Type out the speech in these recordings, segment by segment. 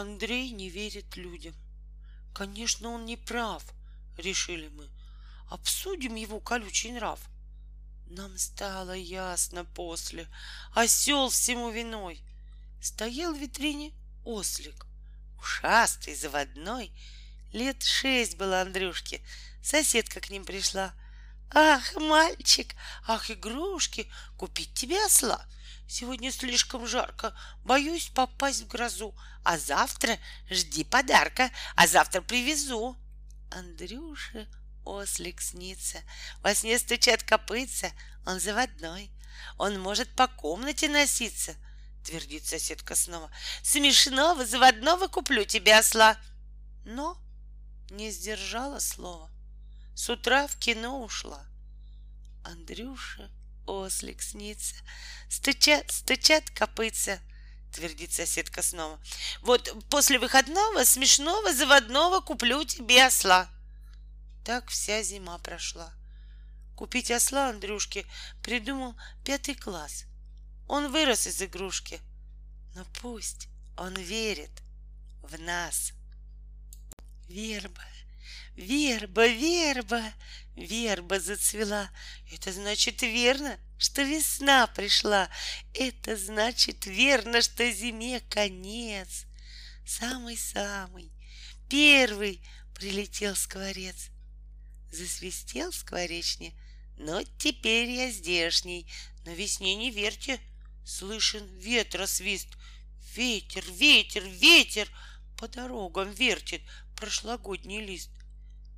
Андрей не верит людям. Конечно, он не прав, решили мы. Обсудим его колючий нрав. Нам стало ясно после, осел всему виной. Стоял в витрине ослик, ушастый, заводной. Лет шесть было Андрюшке, соседка к ним пришла. Ах, мальчик, ах, игрушки, купить тебе осла. Сегодня слишком жарко, боюсь попасть в грозу. А завтра жди подарка, а завтра привезу. Андрюша ослик снится, во сне стучат копытца, он заводной, он может по комнате носиться, твердит соседка снова. Смешного заводного куплю тебе осла. Но не сдержала слова. С утра в кино ушла. Андрюша ослик снится, стучат, стучат копытца, твердит соседка снова. Вот после выходного смешного заводного куплю тебе осла. Так вся зима прошла. Купить осла Андрюшке придумал пятый класс. Он вырос из игрушки. Но пусть он верит в нас. Верба, верба, верба, верба зацвела. Это значит верно, что весна пришла. Это значит верно, что зиме конец. Самый-самый, первый прилетел скворец. Засвистел скворечни, но теперь я здешний. На весне не верьте, слышен ветра свист. Ветер, ветер, ветер по дорогам вертит прошлогодний лист.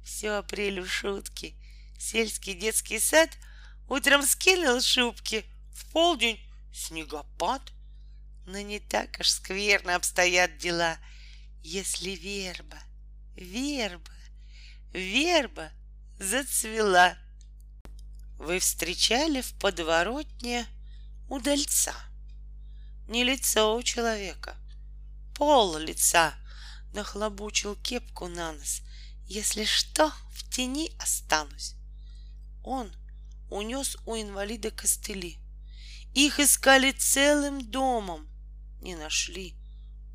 Все апрелю шутки. Сельский детский сад утром скинул шубки, в полдень снегопад. Но не так уж скверно обстоят дела, если верба, верба, верба зацвела. Вы встречали в подворотне удальца. Не лицо у человека, пол лица нахлобучил кепку на нос. Если что, в тени останусь. Он унес у инвалида костыли. Их искали целым домом. Не нашли.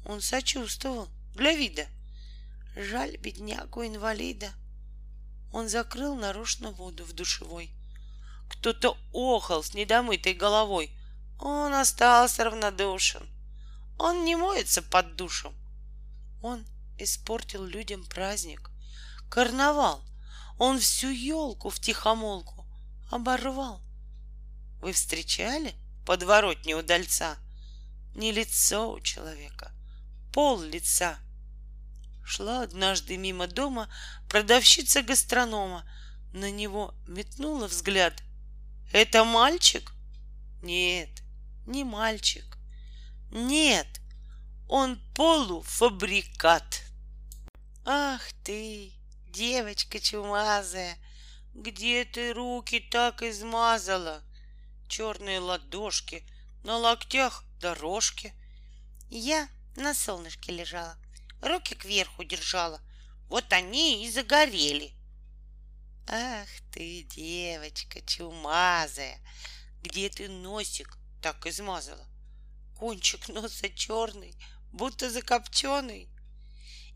Он сочувствовал для вида. Жаль беднягу инвалида. Он закрыл нарочно воду в душевой. Кто-то охал с недомытой головой. Он остался равнодушен. Он не моется под душем. Он испортил людям праздник, карнавал. Он всю елку в тихомолку оборвал. Вы встречали подворотни удальца? Не лицо у человека, пол лица. Шла однажды мимо дома продавщица гастронома. На него метнула взгляд. Это мальчик? Нет, не мальчик. Нет, он полуфабрикат. Ах ты, девочка чумазая, где ты руки так измазала? Черные ладошки, на локтях дорожки. Я на солнышке лежала, руки кверху держала. Вот они и загорели. Ах ты, девочка чумазая, где ты носик так измазала? Кончик носа черный, будто закопченый.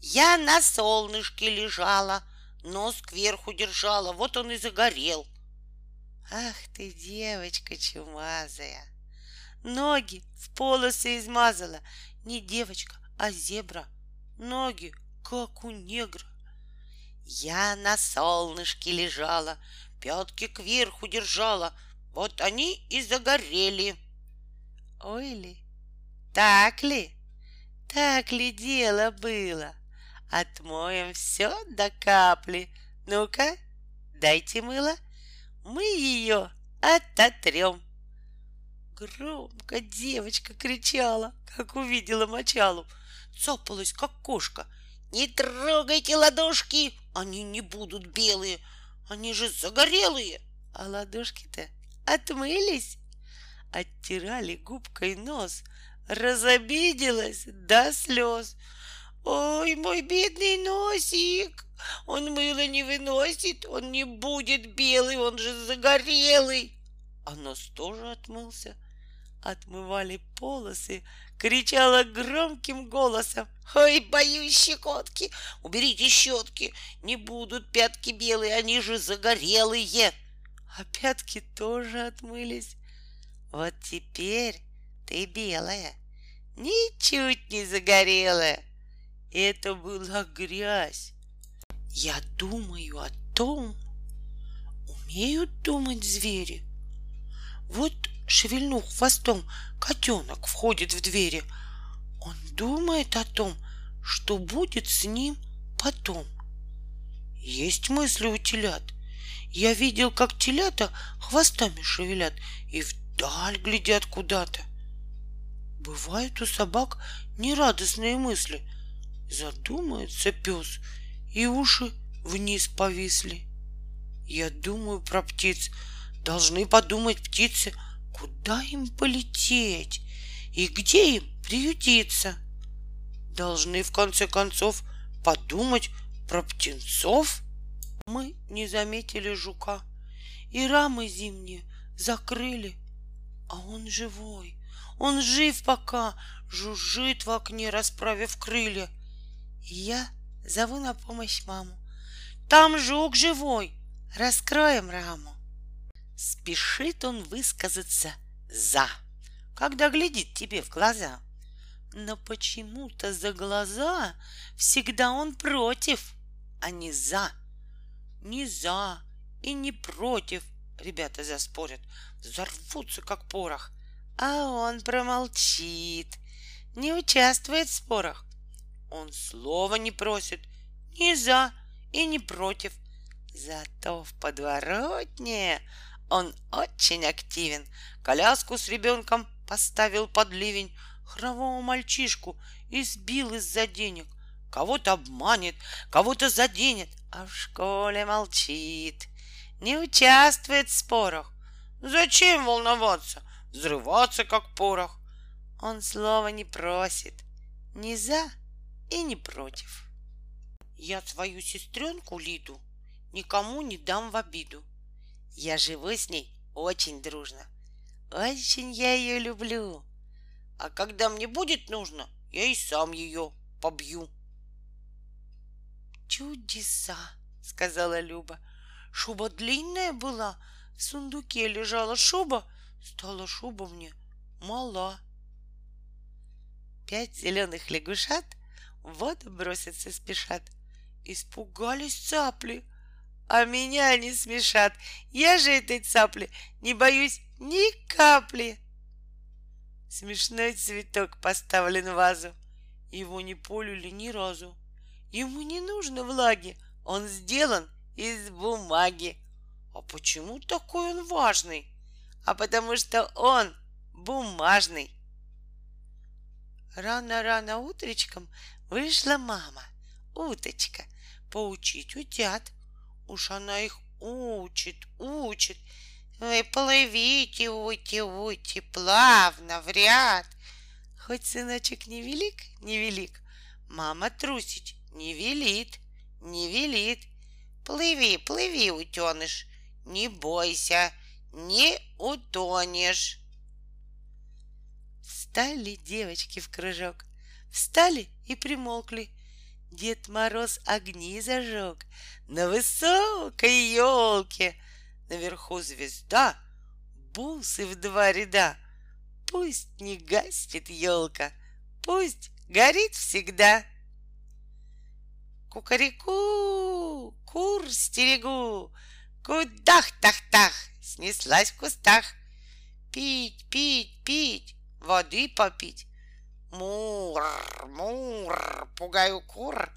Я на солнышке лежала, нос кверху держала, вот он и загорел. Ах ты, девочка чумазая! Ноги в полосы измазала. Не девочка, а зебра. Ноги, как у негра. Я на солнышке лежала, пятки кверху держала, вот они и загорели. Ой ли, так ли? Так ли дело было? Отмоем все до капли. Ну-ка, дайте мыло. Мы ее ототрем. Громко девочка кричала, как увидела мочалу. Цапалась, как кошка. Не трогайте ладошки, они не будут белые, они же загорелые. А ладошки-то отмылись, оттирали губкой нос — разобиделась до слез. Ой, мой бедный носик, он мыло не выносит, он не будет белый, он же загорелый. А нос тоже отмылся. отмывали полосы, кричала громким голосом. «Ой, боюсь щекотки! Уберите щетки! Не будут пятки белые, они же загорелые!» А пятки тоже отмылись. Вот теперь ты белая, ничуть не загорелая. Это была грязь. Я думаю о том, умеют думать звери. Вот шевельнув хвостом, котенок входит в двери. Он думает о том, что будет с ним потом. Есть мысли у телят. Я видел, как телята хвостами шевелят и вдаль глядят куда-то. Бывают у собак нерадостные мысли. Задумается пес, и уши вниз повисли. Я думаю про птиц. Должны подумать птицы, куда им полететь и где им приютиться. Должны в конце концов подумать про птенцов. Мы не заметили жука и рамы зимние закрыли, а он живой. Он жив пока, жужжит в окне, расправив крылья. Я зову на помощь маму. Там жук живой, раскроем раму. Спешит он высказаться «за», когда глядит тебе в глаза. Но почему-то за глаза всегда он против, а не за. Не за и не против, ребята заспорят, взорвутся, как порох. А он промолчит, не участвует в спорах. Он слова не просит ни за и ни против. Зато в подворотне он очень активен. Коляску с ребенком поставил под ливень, хромого мальчишку избил из-за денег. Кого-то обманет, кого-то заденет, а в школе молчит. Не участвует в спорах. Зачем волноваться? взрываться, как порох. Он слова не просит, ни за и не против. Я свою сестренку Лиду никому не дам в обиду. Я живу с ней очень дружно. Очень я ее люблю. А когда мне будет нужно, я и сам ее побью. Чудеса, сказала Люба. Шуба длинная была, в сундуке лежала шуба, Стала шуба мне мала. Пять зеленых лягушат в воду броситься спешат. Испугались цапли, а меня не смешат. Я же этой цапли не боюсь ни капли. Смешной цветок поставлен в вазу. Его не полюли ни разу. Ему не нужно влаги, он сделан из бумаги. А почему такой он важный? а потому что он бумажный. Рано-рано утречком вышла мама, уточка, поучить утят. Уж она их учит, учит. Вы плывите, уйте, уйте, плавно, в ряд. Хоть сыночек не велик, не велик, мама трусить не велит, не велит. Плыви, плыви, утеныш, не бойся, не утонешь. Встали девочки в кружок, встали и примолкли. Дед Мороз огни зажег на высокой елке. Наверху звезда, бусы в два ряда. Пусть не гаснет елка, пусть горит всегда. Кукареку, кур стерегу, кудах-тах-тах, снеслась в кустах. Пить, пить, пить, воды попить. Мур, мур, пугаю кур.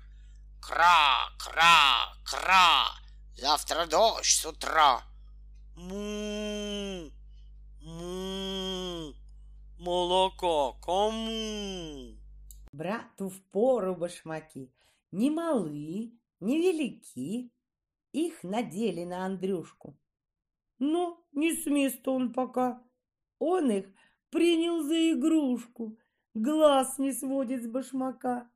Кра, кра, кра, завтра дождь с утра. Му, му, молоко кому? Брату в пору башмаки, ни малы, ни велики, их надели на Андрюшку. Но не с места он пока. Он их принял за игрушку, глаз не сводит с башмака.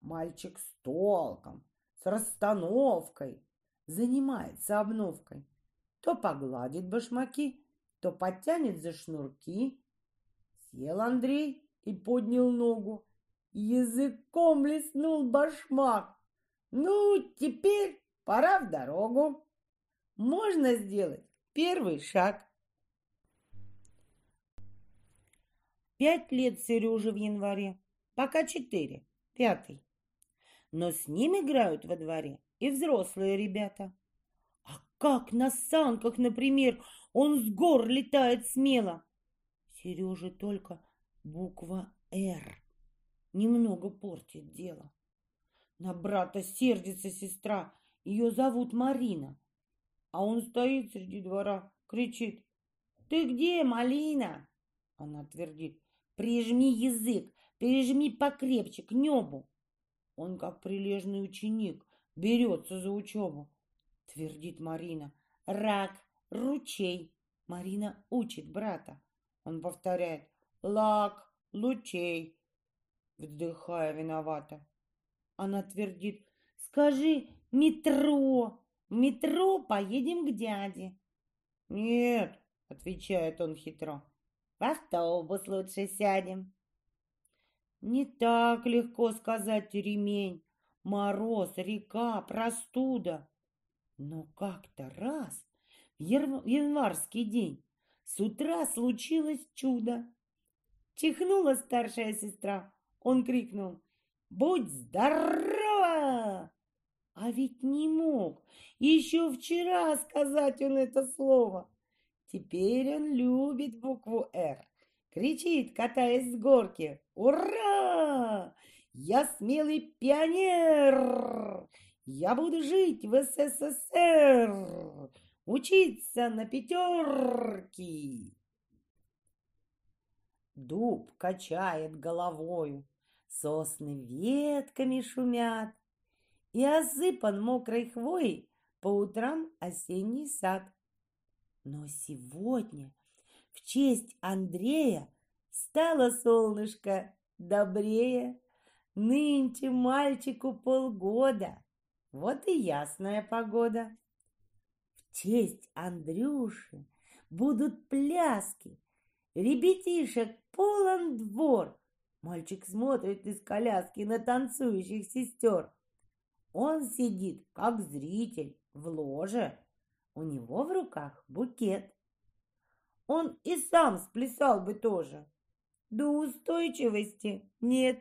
Мальчик с толком, с расстановкой, занимается обновкой. То погладит башмаки, то подтянет за шнурки, Сел Андрей и поднял ногу. Языком лиснул башмак. Ну, теперь пора в дорогу. Можно сделать первый шаг. Пять лет Сереже в январе, пока четыре, пятый. Но с ним играют во дворе и взрослые ребята. А как на санках, например, он с гор летает смело. Сереже только буква «Р» немного портит дело. На брата сердится сестра, ее зовут Марина. А он стоит среди двора, кричит. «Ты где, Малина?» Она твердит. «Прижми язык, прижми покрепче к небу». Он, как прилежный ученик, берется за учебу. Твердит Марина. «Рак, ручей». Марина учит брата. Он повторяет. «Лак, лучей». Вздыхая виновата. Она твердит. «Скажи, метро, в метро поедем к дяде. Нет, отвечает он хитро. В автобус лучше сядем. Не так легко сказать ремень. Мороз, река, простуда. Но как-то раз в январский день с утра случилось чудо. Чихнула старшая сестра. Он крикнул. «Будь здорова!» А ведь не мог. Еще вчера сказать он это слово. Теперь он любит букву «Р». Кричит, катаясь с горки. «Ура! Я смелый пионер! Я буду жить в СССР! Учиться на пятерки!» Дуб качает головою, сосны ветками шумят, и осыпан мокрой хвоей по утрам осенний сад. Но сегодня в честь Андрея стало солнышко добрее. Нынче мальчику полгода, вот и ясная погода. В честь Андрюши будут пляски, ребятишек полон двор. Мальчик смотрит из коляски на танцующих сестер. Он сидит, как зритель, в ложе. У него в руках букет. Он и сам сплясал бы тоже. До устойчивости нет.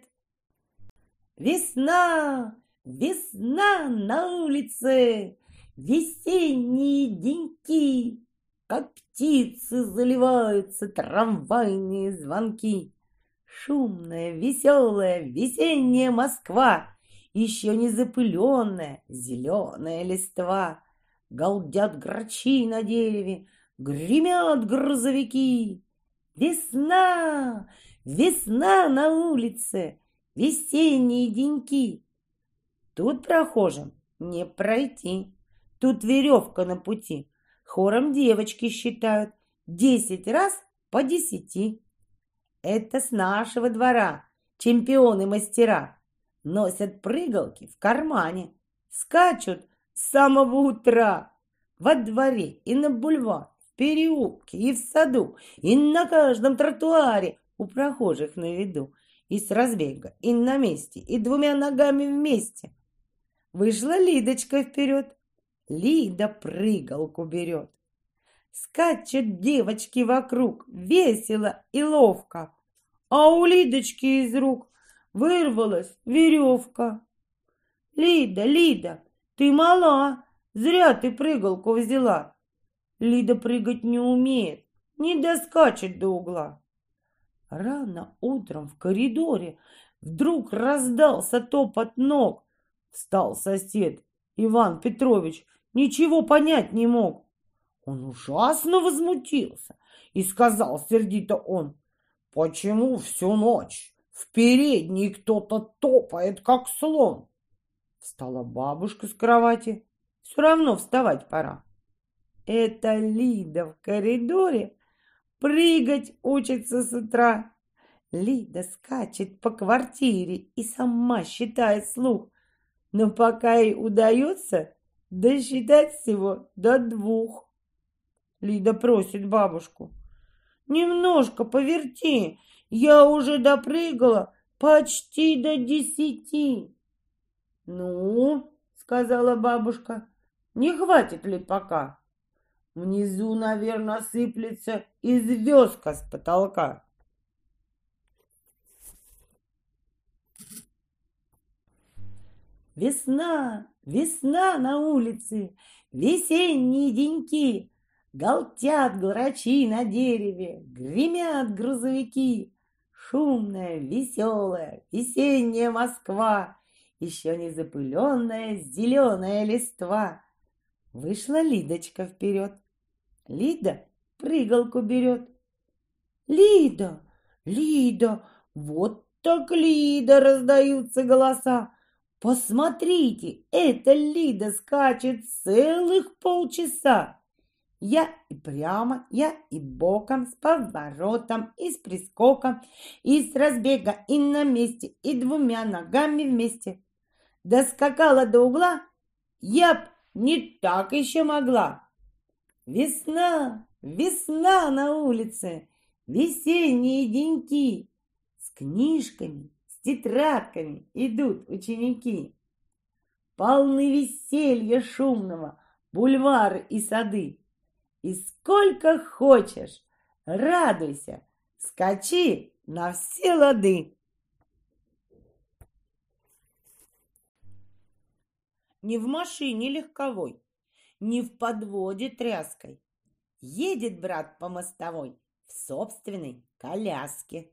Весна, весна на улице, весенние деньки, как птицы заливаются трамвайные звонки. Шумная, веселая, весенняя Москва еще не запыленная зеленая листва. Галдят грачи на дереве, гремят грузовики. Весна, весна на улице, весенние деньки. Тут прохожим не пройти, тут веревка на пути. Хором девочки считают десять раз по десяти. Это с нашего двора чемпионы-мастера носят прыгалки в кармане, скачут с самого утра во дворе и на бульвар, в переулке и в саду, и на каждом тротуаре у прохожих на виду, и с разбега, и на месте, и двумя ногами вместе. Вышла Лидочка вперед. Лида прыгалку берет. Скачут девочки вокруг, весело и ловко, а у Лидочки из рук вырвалась веревка. Лида, Лида, ты мала, зря ты прыгалку взяла. Лида прыгать не умеет, не доскачет до угла. Рано утром в коридоре вдруг раздался топот ног. Встал сосед Иван Петрович, ничего понять не мог. Он ужасно возмутился и сказал сердито он, «Почему всю ночь в передней кто-то топает, как слон. Встала бабушка с кровати. Все равно вставать пора. Это Лида в коридоре прыгать учится с утра. Лида скачет по квартире и сама считает слух. Но пока ей удается досчитать всего до двух. Лида просит бабушку. Немножко поверти, Я уже допрыгала почти до десяти. Ну, сказала бабушка, не хватит ли пока? Внизу, наверное, сыплется и звездка с потолка. Весна, весна на улице, весенние деньки, Галтят грачи на дереве, гремят грузовики. Шумная, веселая, весенняя Москва, Еще не запыленная зеленая листва. Вышла Лидочка вперед. Лида прыгалку берет. Лида, Лида, вот так Лида, раздаются голоса. Посмотрите, эта Лида скачет целых полчаса. Я и прямо, я и боком, с поворотом, и с прискоком, и с разбега, и на месте, и двумя ногами вместе. Доскакала до угла, я б не так еще могла. Весна, весна на улице, весенние деньки. С книжками, с тетрадками идут ученики. Полны веселья шумного, бульвары и сады. И сколько хочешь, радуйся, скачи на все лады. Не в машине легковой, не в подводе тряской. Едет брат по мостовой в собственной коляске.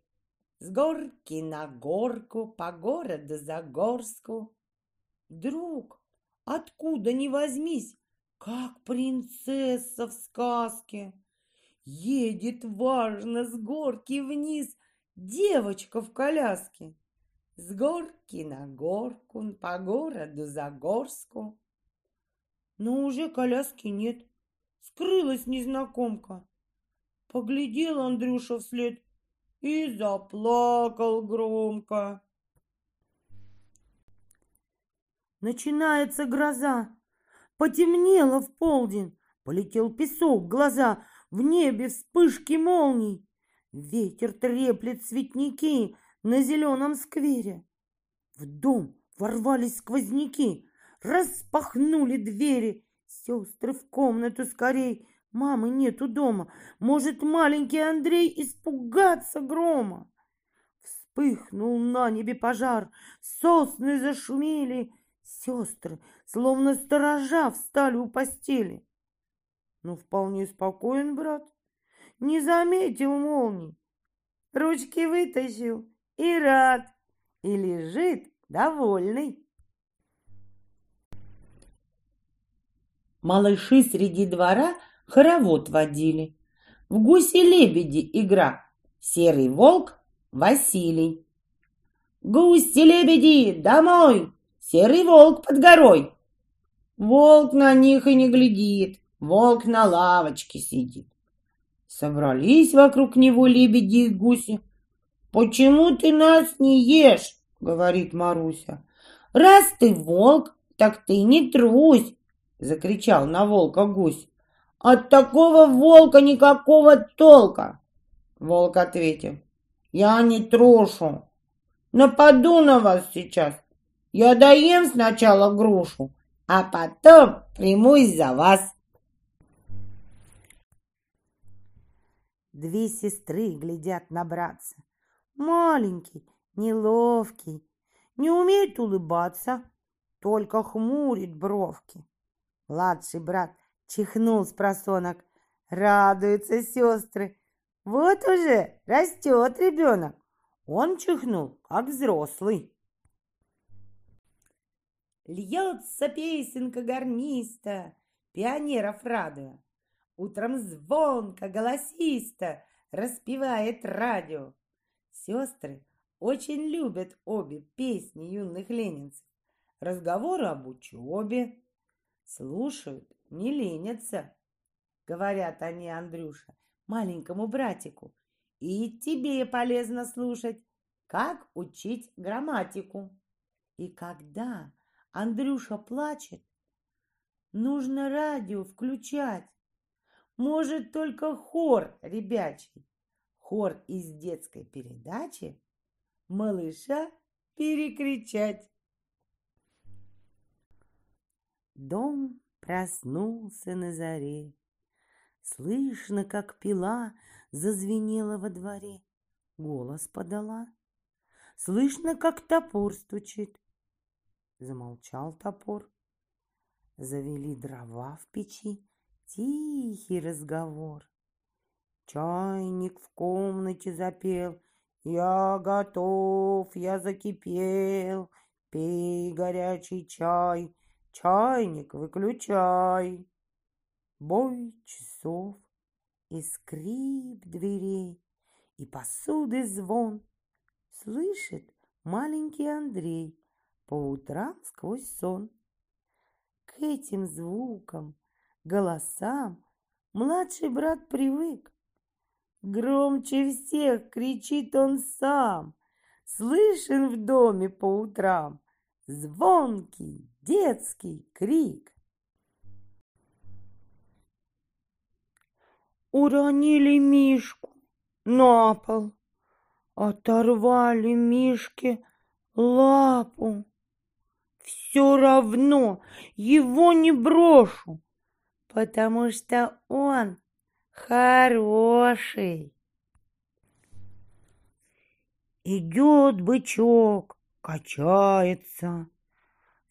С горки на горку, по городу за горску. Друг, откуда ни возьмись, как принцесса в сказке. Едет важно с горки вниз девочка в коляске. С горки на горку, по городу за горску. Но уже коляски нет, скрылась незнакомка. Поглядел Андрюша вслед и заплакал громко. Начинается гроза. Потемнело в полдень, полетел песок глаза, в небе вспышки молний. Ветер треплет цветники на зеленом сквере. В дом ворвались сквозняки, распахнули двери. Сестры в комнату скорей, мамы нету дома. Может, маленький Андрей испугаться грома? Вспыхнул на небе пожар, сосны зашумели, Сестры, словно сторожа, встали у постели. Ну, вполне спокоен брат, не заметил молний. Ручки вытащил и рад, и лежит довольный. Малыши среди двора хоровод водили. В гуси-лебеди игра. Серый волк Василий. Гуси-лебеди, домой! Серый волк под горой. Волк на них и не глядит, волк на лавочке сидит. Собрались вокруг него лебеди и гуси. «Почему ты нас не ешь?» — говорит Маруся. «Раз ты волк, так ты не трусь!» — закричал на волка гусь. «От такого волка никакого толка!» Волк ответил. «Я не трушу. Нападу на вас сейчас. Я доем сначала грушу, а потом примусь за вас. Две сестры глядят на братца. Маленький, неловкий, не умеет улыбаться, только хмурит бровки. Младший брат чихнул с просонок. Радуются сестры. Вот уже растет ребенок. Он чихнул, как взрослый. Льется песенка гарниста, пионеров радуя. Утром звонко, голосисто распевает радио. Сестры очень любят обе песни юных ленинцев. Разговоры об учебе. Слушают, не ленятся. Говорят они Андрюша, маленькому братику. И тебе полезно слушать, как учить грамматику. И когда Андрюша плачет. Нужно радио включать. Может, только хор ребячий. Хор из детской передачи малыша перекричать. Дом проснулся на заре. Слышно, как пила зазвенела во дворе. Голос подала. Слышно, как топор стучит. Замолчал топор. Завели дрова в печи. Тихий разговор. Чайник в комнате запел. Я готов, я закипел. Пей горячий чай, чайник выключай. Бой часов и скрип дверей, и посуды звон. Слышит маленький Андрей по утрам сквозь сон. К этим звукам, голосам младший брат привык. Громче всех кричит он сам, Слышен в доме по утрам Звонкий детский крик. Уронили Мишку на пол, Оторвали Мишке лапу. Все равно его не брошу, Потому что он Хороший. Идет бычок, качается,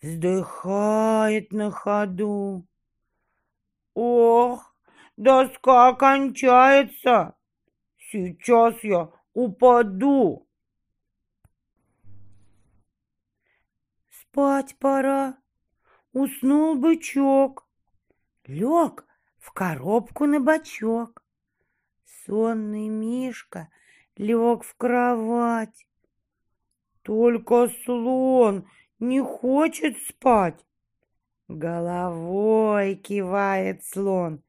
вздыхает на ходу. Ох, доска кончается, сейчас я упаду. Спать пора, уснул бычок, лег в коробку на бочок. Сонный Мишка лег в кровать. Только слон не хочет спать. Головой кивает слон.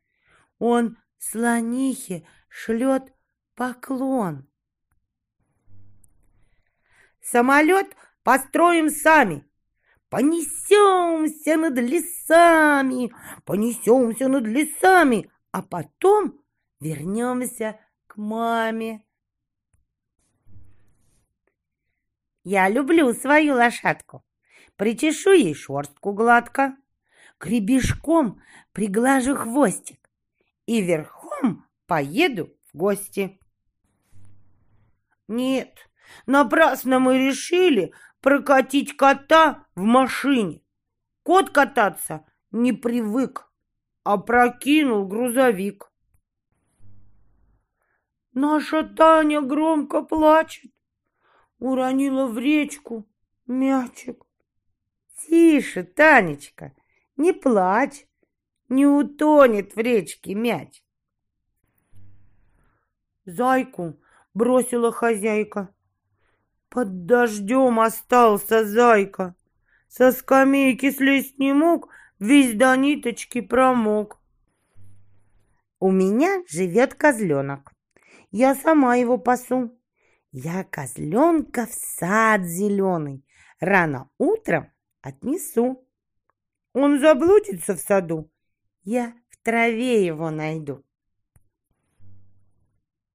Он слонихе шлет поклон. Самолет построим сами, Понесемся над лесами, понесемся над лесами, а потом вернемся к маме. Я люблю свою лошадку. Причешу ей шерстку гладко, Гребешком приглажу хвостик И верхом поеду в гости. Нет, напрасно мы решили прокатить кота в машине. Кот кататься не привык, а прокинул грузовик. Наша Таня громко плачет, уронила в речку мячик. Тише, Танечка, не плачь, не утонет в речке мяч. Зайку бросила хозяйка. Под дождем остался зайка. Со скамейки слезть не мог, весь до ниточки промок. У меня живет козленок. Я сама его пасу. Я козленка в сад зеленый рано утром отнесу. Он заблудится в саду, я в траве его найду.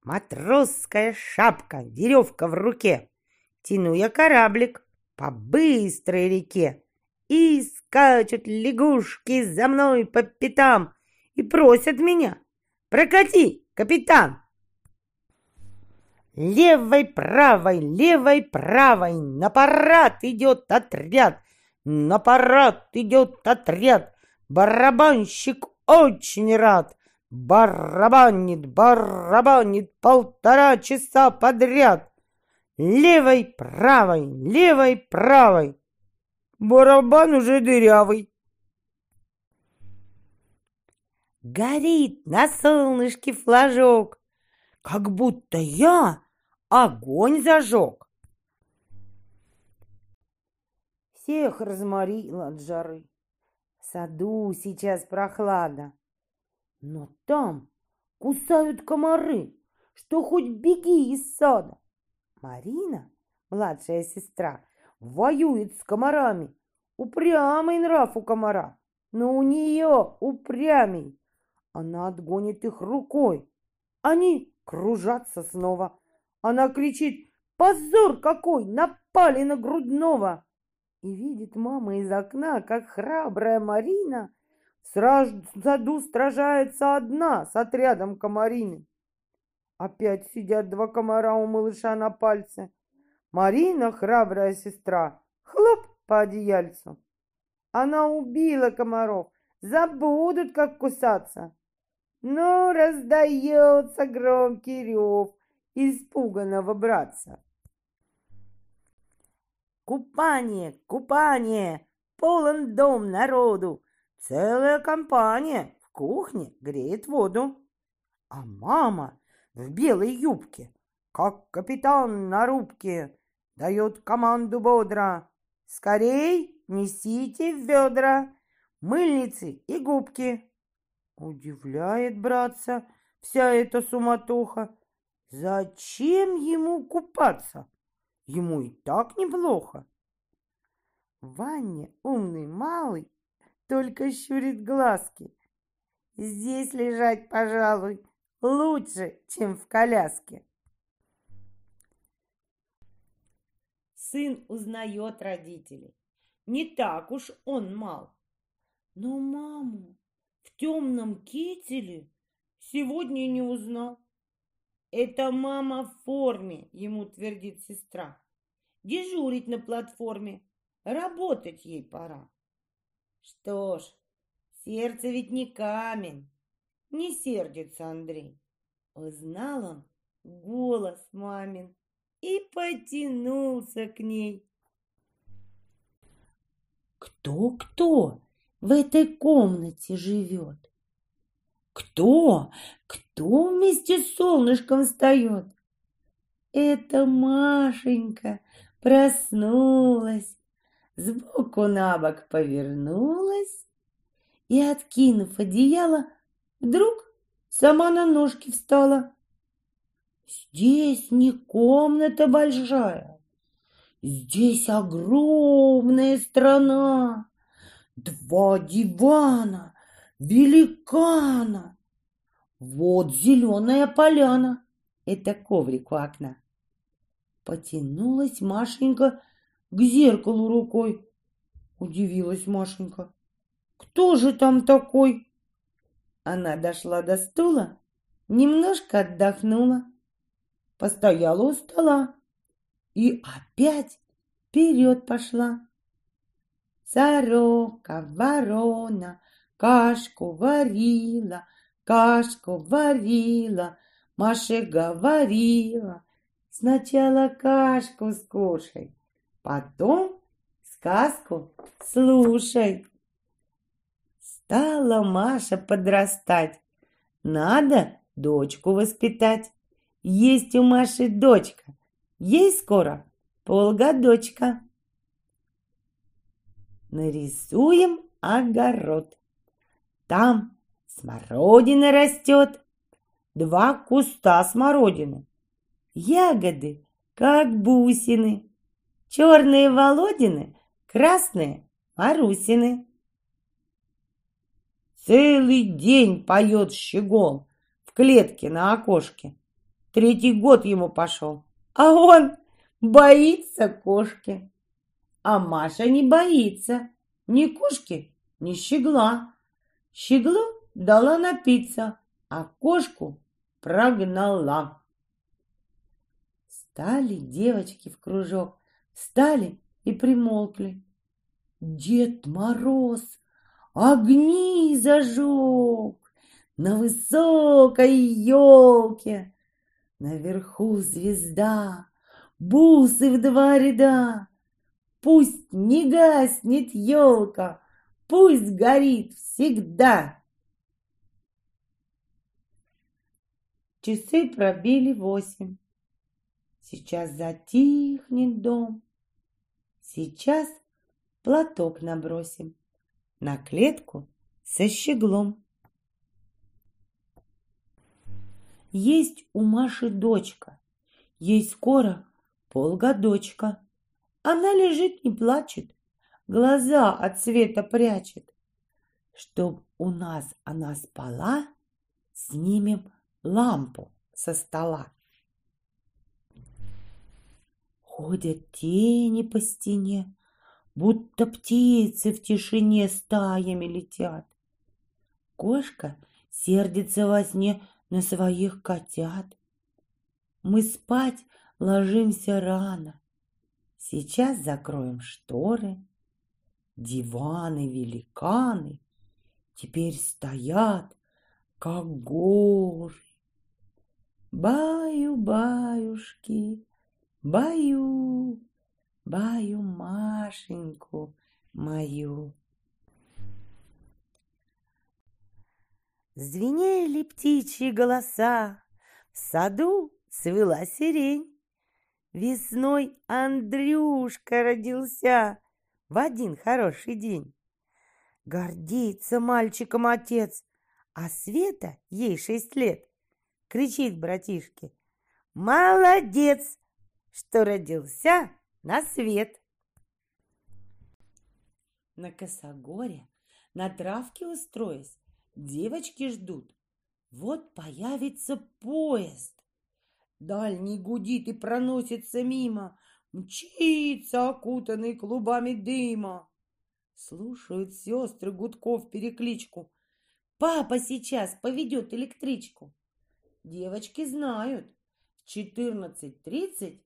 Матросская шапка, веревка в руке тяну я кораблик по быстрой реке. И скачут лягушки за мной по пятам и просят меня «Прокати, капитан!» Левой, правой, левой, правой на парад идет отряд, на парад идет отряд. Барабанщик очень рад, барабанит, барабанит полтора часа подряд. Левой, правой, левой, правой. Барабан уже дырявый. Горит на солнышке флажок, как будто я огонь зажег. Всех разморил от жары. В саду сейчас прохлада, но там кусают комары, что хоть беги из сада. Марина, младшая сестра, воюет с комарами. Упрямый нрав у комара, но у нее упрямей. Она отгонит их рукой. Они кружатся снова. Она кричит «Позор какой! Напали на грудного!» И видит мама из окна, как храбрая Марина в саду сражается одна с отрядом комарины. Опять сидят два комара у малыша на пальце. Марина, храбрая сестра, хлоп по одеяльцу. Она убила комаров, забудут, как кусаться. Но раздается громкий рев испуганного братца. Купание, купание, полон дом народу, целая компания в кухне греет воду. А мама в белой юбке, как капитан на рубке, дает команду бодро. Скорей несите в ведра мыльницы и губки. Удивляет братца вся эта суматоха. Зачем ему купаться? Ему и так неплохо. Ваня, умный малый, только щурит глазки. Здесь лежать, пожалуй, лучше, чем в коляске. Сын узнает родителей. Не так уж он мал. Но маму в темном кителе сегодня не узнал. Это мама в форме, ему твердит сестра. Дежурить на платформе, работать ей пора. Что ж, сердце ведь не камень. Не сердится Андрей. Узнал он голос мамин и потянулся к ней. Кто-кто в этой комнате живет? Кто? Кто вместе с солнышком встает? Это Машенька проснулась, сбоку на бок повернулась и, откинув одеяло, Вдруг сама на ножки встала. Здесь не комната большая, здесь огромная страна, два дивана, великана. Вот зеленая поляна, это коврик у окна. Потянулась Машенька к зеркалу рукой. Удивилась Машенька. Кто же там такой? Она дошла до стула, немножко отдохнула, постояла у стола и опять вперед пошла. Сорока, ворона, кашку варила, кашку варила, Маше говорила, сначала кашку скушай, потом сказку слушай. Стала Маша подрастать. Надо дочку воспитать. Есть у Маши дочка. Ей скоро полгодочка. Нарисуем огород. Там смородина растет. Два куста смородины. Ягоды, как бусины. Черные Володины, красные Марусины. Целый день поет щегол в клетке на окошке. Третий год ему пошел, а он боится кошки. А Маша не боится ни кошки, ни щегла. Щеглу дала напиться, а кошку прогнала. Стали девочки в кружок, стали и примолкли. Дед Мороз огни зажег на высокой елке. Наверху звезда, бусы в два ряда. Пусть не гаснет елка, пусть горит всегда. Часы пробили восемь. Сейчас затихнет дом. Сейчас платок набросим на клетку со щеглом. Есть у Маши дочка, ей скоро полгодочка. Она лежит и плачет, глаза от света прячет. Чтоб у нас она спала, снимем лампу со стола. Ходят тени по стене, будто птицы в тишине стаями летят. Кошка сердится во сне на своих котят. Мы спать ложимся рано. Сейчас закроем шторы. Диваны-великаны теперь стоят, как горы. Баю-баюшки, баю, баю Машеньку мою. Звенели птичьи голоса, в саду цвела сирень. Весной Андрюшка родился в один хороший день. Гордится мальчиком отец, а Света, ей шесть лет, кричит братишке, «Молодец, что родился на свет!» На косогоре, на травке устроясь, девочки ждут. Вот появится поезд. Дальний гудит и проносится мимо, мчится, окутанный клубами дыма. Слушают сестры Гудков перекличку. Папа сейчас поведет электричку. Девочки знают, в 14.30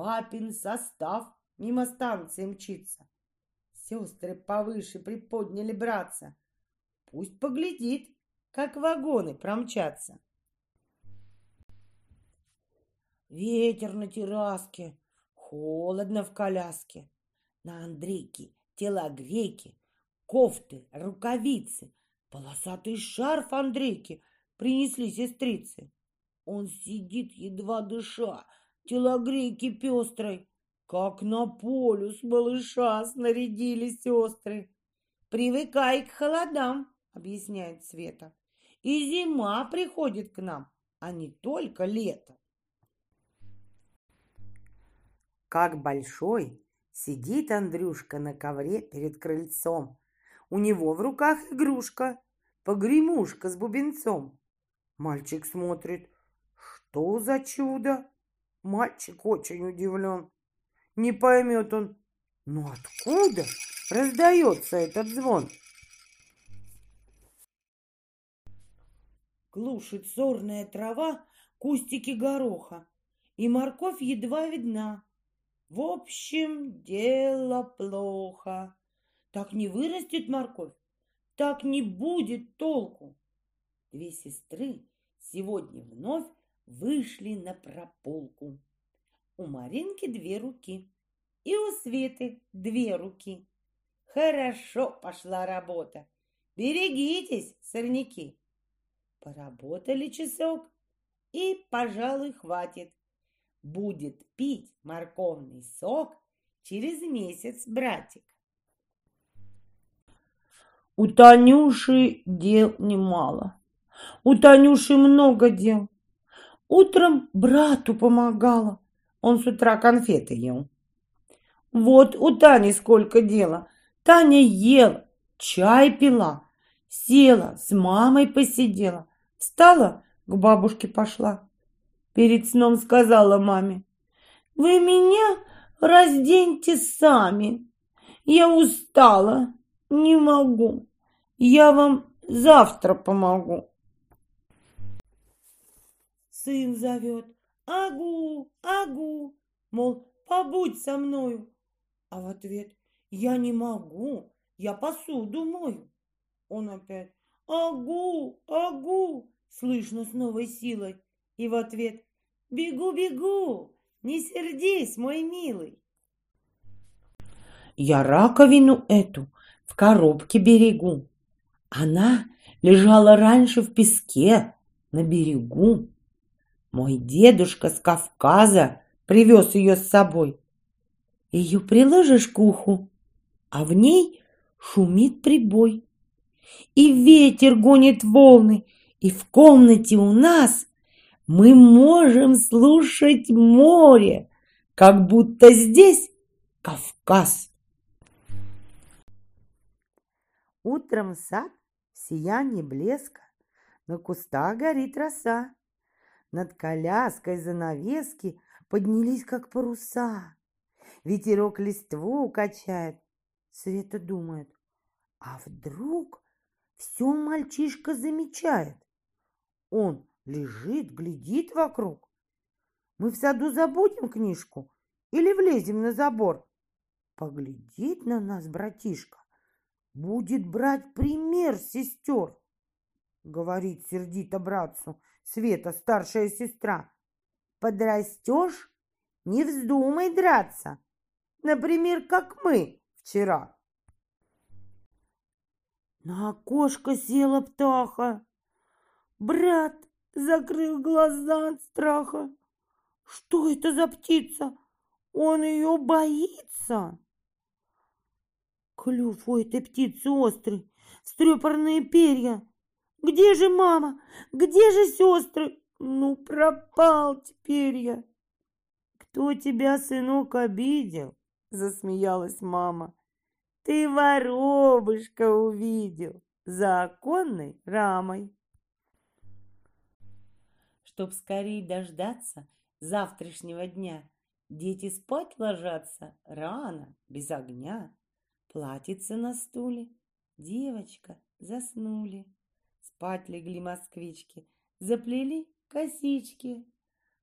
папин состав мимо станции мчится. Сестры повыше приподняли братца. Пусть поглядит, как вагоны промчатся. Ветер на терраске, холодно в коляске. На Андрейке телогрейки, кофты, рукавицы, полосатый шарф Андрейки принесли сестрицы. Он сидит, едва дыша, телогрейки пестрой, как на полюс малыша снарядили сестры. Привыкай к холодам, объясняет Света. И зима приходит к нам, а не только лето. Как большой сидит Андрюшка на ковре перед крыльцом. У него в руках игрушка, погремушка с бубенцом. Мальчик смотрит. Что за чудо? Мальчик очень удивлен. Не поймет он, ну откуда раздается этот звон? Глушит сорная трава кустики гороха, и морковь едва видна. В общем, дело плохо. Так не вырастет морковь, так не будет толку. Две сестры сегодня вновь вышли на прополку. У Маринки две руки и у Светы две руки. Хорошо пошла работа. Берегитесь, сорняки. Поработали часок и, пожалуй, хватит будет пить морковный сок через месяц, братик. У Танюши дел немало. У Танюши много дел. Утром брату помогала. Он с утра конфеты ел. Вот у Тани сколько дела. Таня ела, чай пила, села, с мамой посидела, встала, к бабушке пошла. Перед сном сказала маме. Вы меня разденьте сами. Я устала, не могу. Я вам завтра помогу. Сын зовет. Агу, агу, мол, побудь со мною. А в ответ я не могу, я посуду мою. Он опять агу, агу, слышно с новой силой. И в ответ «Бегу, бегу! Не сердись, мой милый!» Я раковину эту в коробке берегу. Она лежала раньше в песке на берегу. Мой дедушка с Кавказа привез ее с собой. Ее приложишь к уху, а в ней шумит прибой. И ветер гонит волны, и в комнате у нас мы можем слушать море, как будто здесь Кавказ. Утром сад в сиянии блеска, на кустах горит роса. Над коляской занавески поднялись, как паруса. Ветерок листву качает. Света думает, а вдруг все мальчишка замечает? Он лежит, глядит вокруг. Мы в саду забудем книжку или влезем на забор? Поглядит на нас братишка, будет брать пример сестер. Говорит сердито братцу Света, старшая сестра. Подрастешь, не вздумай драться. Например, как мы вчера. На окошко села птаха. Брат закрыл глаза от страха. Что это за птица? Он ее боится. Клюв у этой птицы острый, стрепорные перья. Где же мама? Где же сестры? Ну, пропал теперь я. Кто тебя, сынок, обидел? Засмеялась мама. Ты воробушка увидел за оконной рамой. Чтоб скорее дождаться завтрашнего дня, дети спать ложатся рано, без огня. Платится на стуле, девочка, заснули. Спать легли москвички, заплели косички.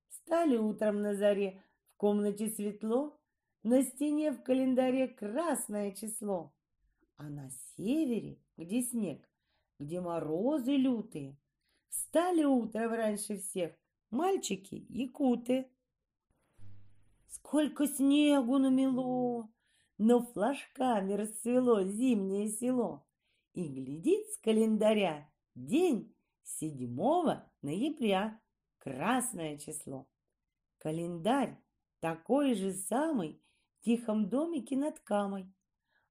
Встали утром на заре, в комнате светло, на стене в календаре красное число. А на севере, где снег, где морозы лютые, Встали утром раньше всех мальчики-якуты. Сколько снегу намело, но флажками расцвело зимнее село. И глядит с календаря день 7 ноября, красное число. Календарь такой же самый в тихом домике над Камой.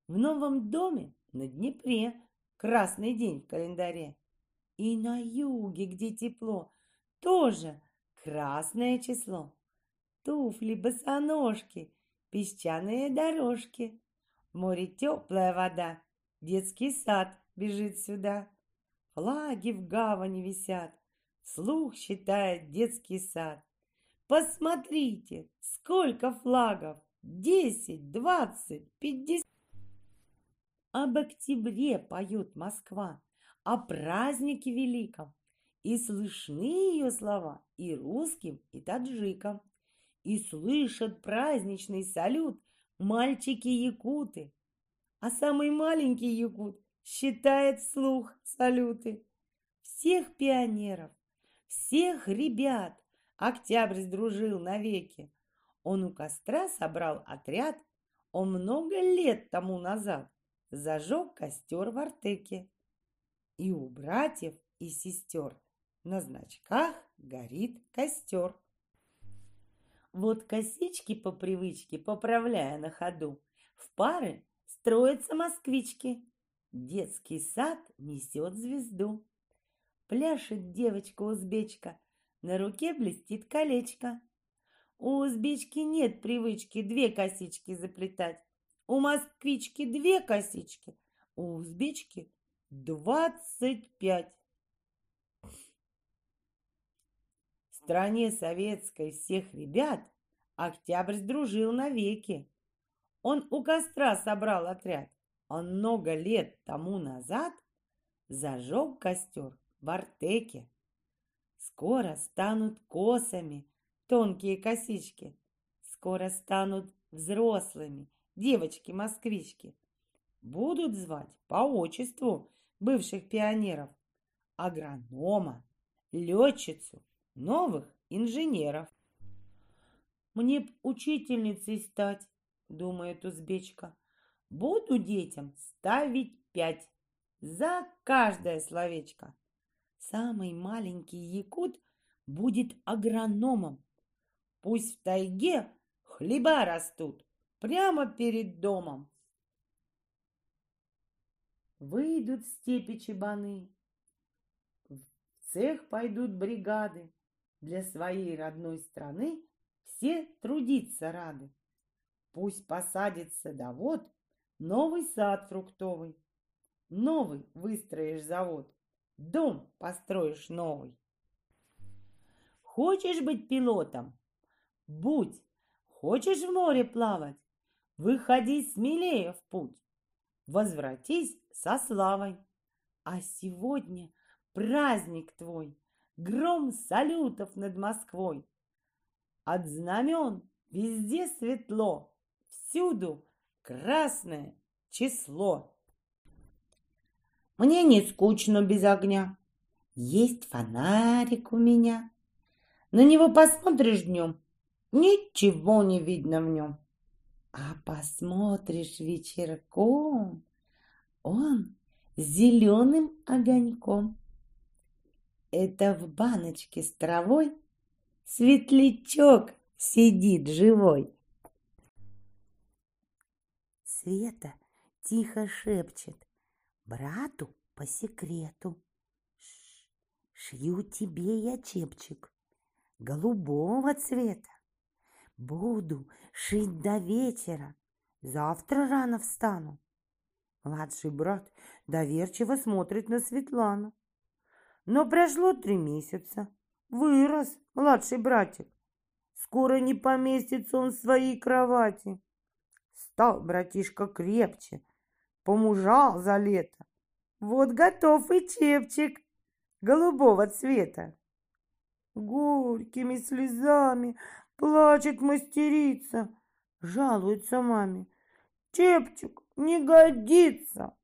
В новом доме на Днепре красный день в календаре. И на юге, где тепло, тоже красное число. Туфли, босоножки, песчаные дорожки. Море теплая вода, детский сад бежит сюда. Флаги в гавани висят, слух считает детский сад. Посмотрите, сколько флагов! Десять, двадцать, пятьдесят. Об октябре поет Москва, о празднике великом. И слышны ее слова и русским, и таджикам. И слышат праздничный салют мальчики-якуты. А самый маленький якут считает слух салюты. Всех пионеров, всех ребят Октябрь сдружил навеки. Он у костра собрал отряд, он много лет тому назад зажег костер в Артеке. И у братьев и сестер на значках горит костер. Вот косички по привычке, поправляя на ходу, в пары строятся москвички. Детский сад несет звезду. Пляшет девочка-узбечка, на руке блестит колечко. У узбечки нет привычки две косички заплетать. У москвички две косички, у узбечки двадцать пять. В стране советской всех ребят Октябрь сдружил навеки. Он у костра собрал отряд. Он много лет тому назад зажег костер в Артеке. Скоро станут косами тонкие косички. Скоро станут взрослыми девочки-москвички. Будут звать по отчеству бывших пионеров агронома, летчицу, новых инженеров. Мне б учительницей стать, думает узбечка. Буду детям ставить пять за каждое словечко. Самый маленький якут будет агрономом. Пусть в тайге хлеба растут прямо перед домом. Выйдут в степи чебаны, в цех пойдут бригады. Для своей родной страны все трудиться рады. Пусть посадит садовод новый сад фруктовый, новый выстроишь завод, дом построишь новый. Хочешь быть пилотом? Будь. Хочешь в море плавать? Выходи смелее в путь. Возвратись со славой. А сегодня праздник твой, Гром салютов над Москвой. От знамен везде светло, Всюду красное число. Мне не скучно без огня, Есть фонарик у меня. На него посмотришь днем, Ничего не видно в нем. А посмотришь вечерком, Он зеленым огоньком. Это в баночке с травой Светлячок сидит живой. Света тихо шепчет Брату по секрету. Шью тебе я чепчик Голубого цвета. Буду шить до вечера. Завтра рано встану. Младший брат доверчиво смотрит на Светлану. Но прошло три месяца. Вырос младший братик. Скоро не поместится он в своей кровати. Стал братишка крепче, помужал за лето. Вот готов и чепчик голубого цвета. Горькими слезами плачет мастерица, жалуется маме. Чепчик не годится.